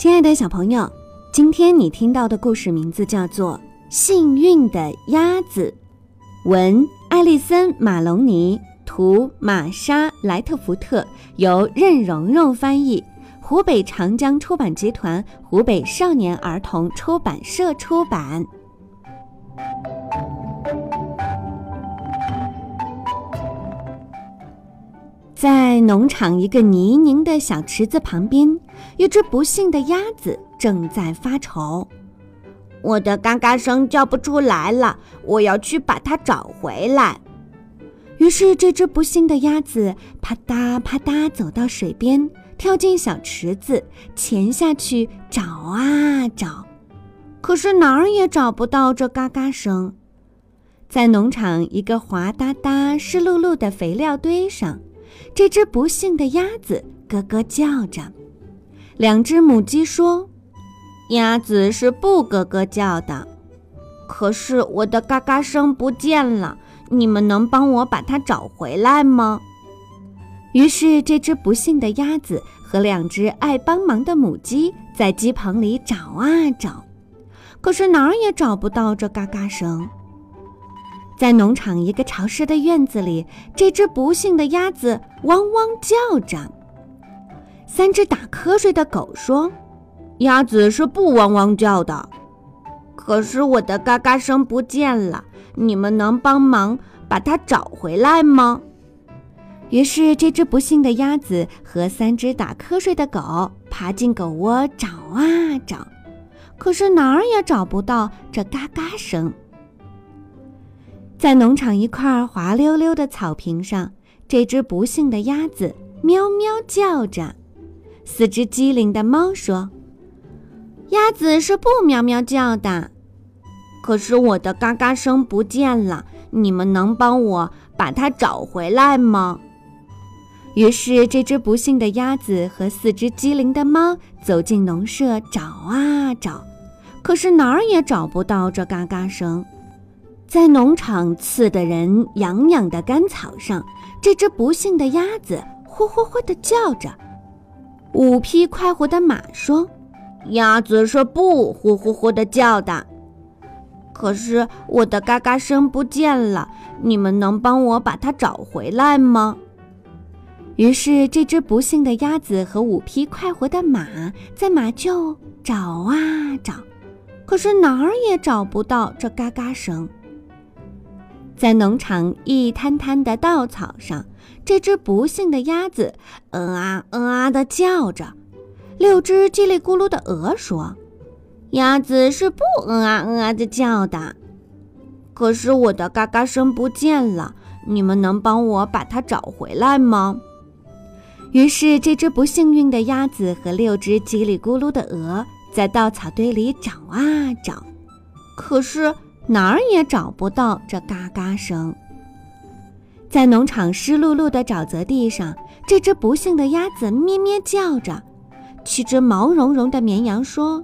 亲爱的小朋友，今天你听到的故事名字叫做《幸运的鸭子》，文艾丽森·马隆尼，图玛莎·莱特福特，由任蓉蓉翻译，湖北长江出版集团、湖北少年儿童出版社出版。在农场一个泥泞的小池子旁边，一只不幸的鸭子正在发愁。我的嘎嘎声叫不出来了，我要去把它找回来。于是，这只不幸的鸭子啪嗒啪嗒走到水边，跳进小池子，潜下去找啊找，可是哪儿也找不到这嘎嘎声。在农场一个滑哒哒、湿漉漉的肥料堆上。这只不幸的鸭子咯咯叫着，两只母鸡说：“鸭子是不咯咯叫的，可是我的嘎嘎声不见了，你们能帮我把它找回来吗？”于是，这只不幸的鸭子和两只爱帮忙的母鸡在鸡棚里找啊找，可是哪儿也找不到这嘎嘎声。在农场一个潮湿的院子里，这只不幸的鸭子汪汪叫着。三只打瞌睡的狗说：“鸭子是不汪汪叫的，可是我的嘎嘎声不见了，你们能帮忙把它找回来吗？”于是，这只不幸的鸭子和三只打瞌睡的狗爬进狗窝找啊找，可是哪儿也找不到这嘎嘎声。在农场一块滑溜溜的草坪上，这只不幸的鸭子喵喵叫着。四只机灵的猫说：“鸭子是不喵喵叫的，可是我的嘎嘎声不见了，你们能帮我把它找回来吗？”于是，这只不幸的鸭子和四只机灵的猫走进农舍找啊找，可是哪儿也找不到这嘎嘎声。在农场刺得人痒痒的干草上，这只不幸的鸭子呼呼呼地叫着。五匹快活的马说：“鸭子是不呼呼呼地叫的，可是我的嘎嘎声不见了，你们能帮我把它找回来吗？”于是，这只不幸的鸭子和五匹快活的马在马厩找啊找，可是哪儿也找不到这嘎嘎声。在农场一滩滩的稻草上，这只不幸的鸭子嗯啊嗯啊地叫着。六只叽里咕噜的鹅说：“鸭子是不嗯啊嗯啊地叫的，可是我的嘎嘎声不见了，你们能帮我把它找回来吗？”于是，这只不幸运的鸭子和六只叽里咕噜的鹅在稻草堆里找啊找，可是。哪儿也找不到这嘎嘎声。在农场湿漉漉的沼泽地上，这只不幸的鸭子咩咩叫着。七只毛茸茸的绵羊说：“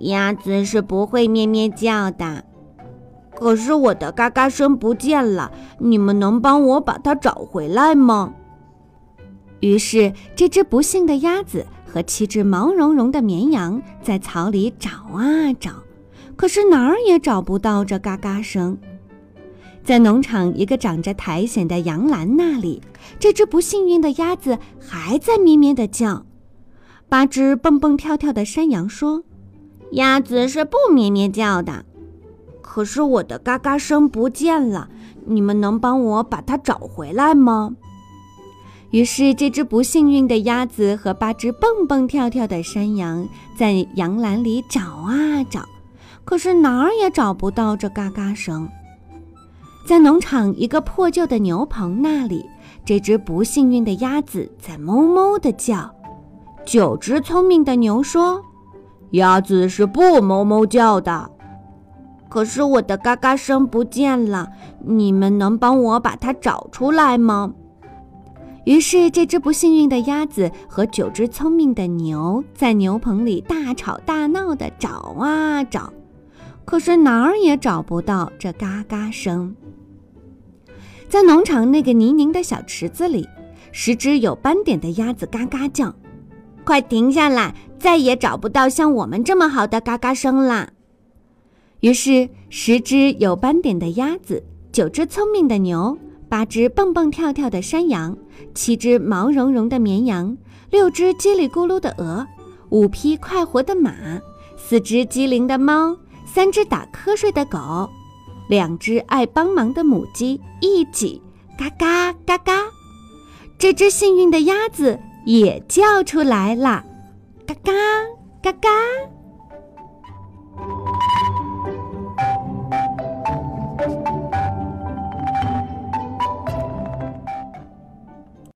鸭子是不会咩咩叫的，可是我的嘎嘎声不见了，你们能帮我把它找回来吗？”于是，这只不幸的鸭子和七只毛茸茸的绵羊在草里找啊找。可是哪儿也找不到这嘎嘎声，在农场一个长着苔藓的杨兰那里，这只不幸运的鸭子还在咩咩地叫。八只蹦蹦跳跳的山羊说：“鸭子是不咩咩叫的，可是我的嘎嘎声不见了，你们能帮我把它找回来吗？”于是，这只不幸运的鸭子和八只蹦蹦跳跳的山羊在羊栏里找啊找。可是哪儿也找不到这嘎嘎声。在农场一个破旧的牛棚那里，这只不幸运的鸭子在哞哞地叫。九只聪明的牛说：“鸭子是不哞哞叫的，可是我的嘎嘎声不见了，你们能帮我把它找出来吗？”于是，这只不幸运的鸭子和九只聪明的牛在牛棚里大吵大闹地找啊找。可是哪儿也找不到这嘎嘎声。在农场那个泥泞的小池子里，十只有斑点的鸭子嘎嘎叫，快停下来，再也找不到像我们这么好的嘎嘎声啦。于是，十只有斑点的鸭子，九只聪明的牛，八只蹦蹦跳跳的山羊，七只毛茸茸的绵羊，六只叽里咕噜的鹅，五匹快活的马，四只机灵的猫，三只打瞌睡的狗，两只爱帮忙的母鸡，一起嘎嘎嘎嘎。这只幸运的鸭子也叫出来了，嘎嘎嘎嘎。